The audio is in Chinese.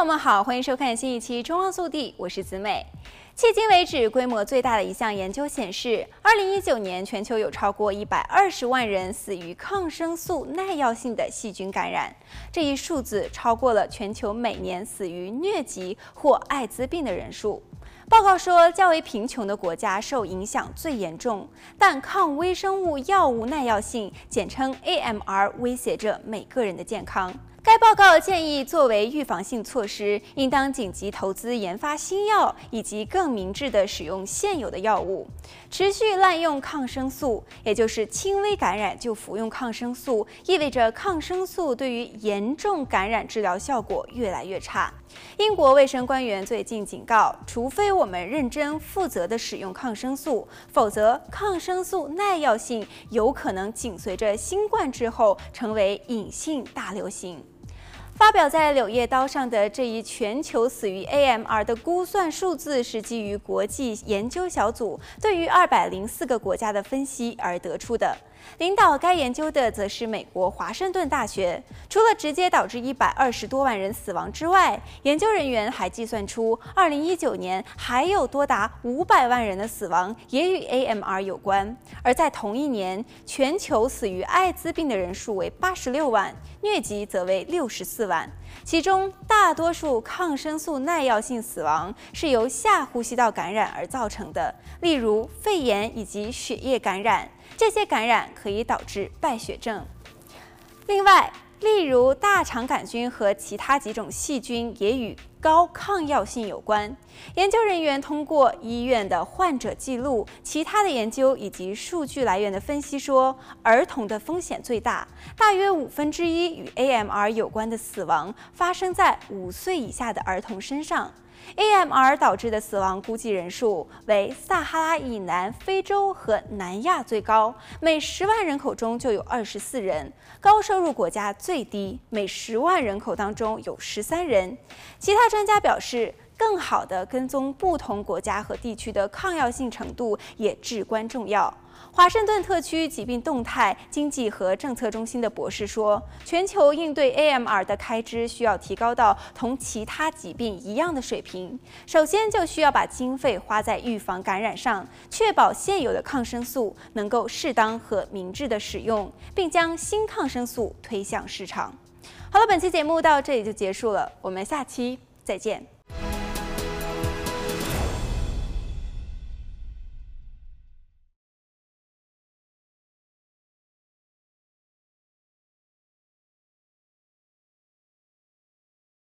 朋友们好，欢迎收看新一期《中澳速递》，我是子美。迄今为止，规模最大的一项研究显示，二零一九年全球有超过一百二十万人死于抗生素耐药性的细菌感染，这一数字超过了全球每年死于疟疾或艾滋病的人数。报告说，较为贫穷的国家受影响最严重，但抗微生物药物耐药性（简称 AMR） 威胁着每个人的健康。该报告建议，作为预防性措施，应当紧急投资研发新药，以及更明智地使用现有的药物。持续滥用抗生素，也就是轻微感染就服用抗生素，意味着抗生素对于严重感染治疗效果越来越差。英国卫生官员最近警告，除非我们认真负责地使用抗生素，否则抗生素耐药性有可能紧随着新冠之后成为隐性大流行。发表在《柳叶刀》上的这一全球死于 AMR 的估算数字，是基于国际研究小组对于二百零四个国家的分析而得出的。领导该研究的则是美国华盛顿大学。除了直接导致一百二十多万人死亡之外，研究人员还计算出，二零一九年还有多达五百万人的死亡也与 AMR 有关。而在同一年，全球死于艾滋病的人数为八十六万，疟疾则为六十四万。其中大多数抗生素耐药性死亡是由下呼吸道感染而造成的，例如肺炎以及血液感染。这些感染可以导致败血症。另外，例如大肠杆菌和其他几种细菌也与高抗药性有关。研究人员通过医院的患者记录、其他的研究以及数据来源的分析说，儿童的风险最大，大约五分之一与 AMR 有关的死亡发生在五岁以下的儿童身上。AMR 导致的死亡估计人数为撒哈拉以南、非洲和南亚最高，每十万人口中就有二十四人；高收入国家最低，每十万人口当中有十三人。其他专家表示，更好地跟踪不同国家和地区的抗药性程度也至关重要。华盛顿特区疾病动态经济和政策中心的博士说，全球应对 AMR 的开支需要提高到同其他疾病一样的水平。首先，就需要把经费花在预防感染上，确保现有的抗生素能够适当和明智地使用，并将新抗生素推向市场。好了，本期节目到这里就结束了，我们下期再见。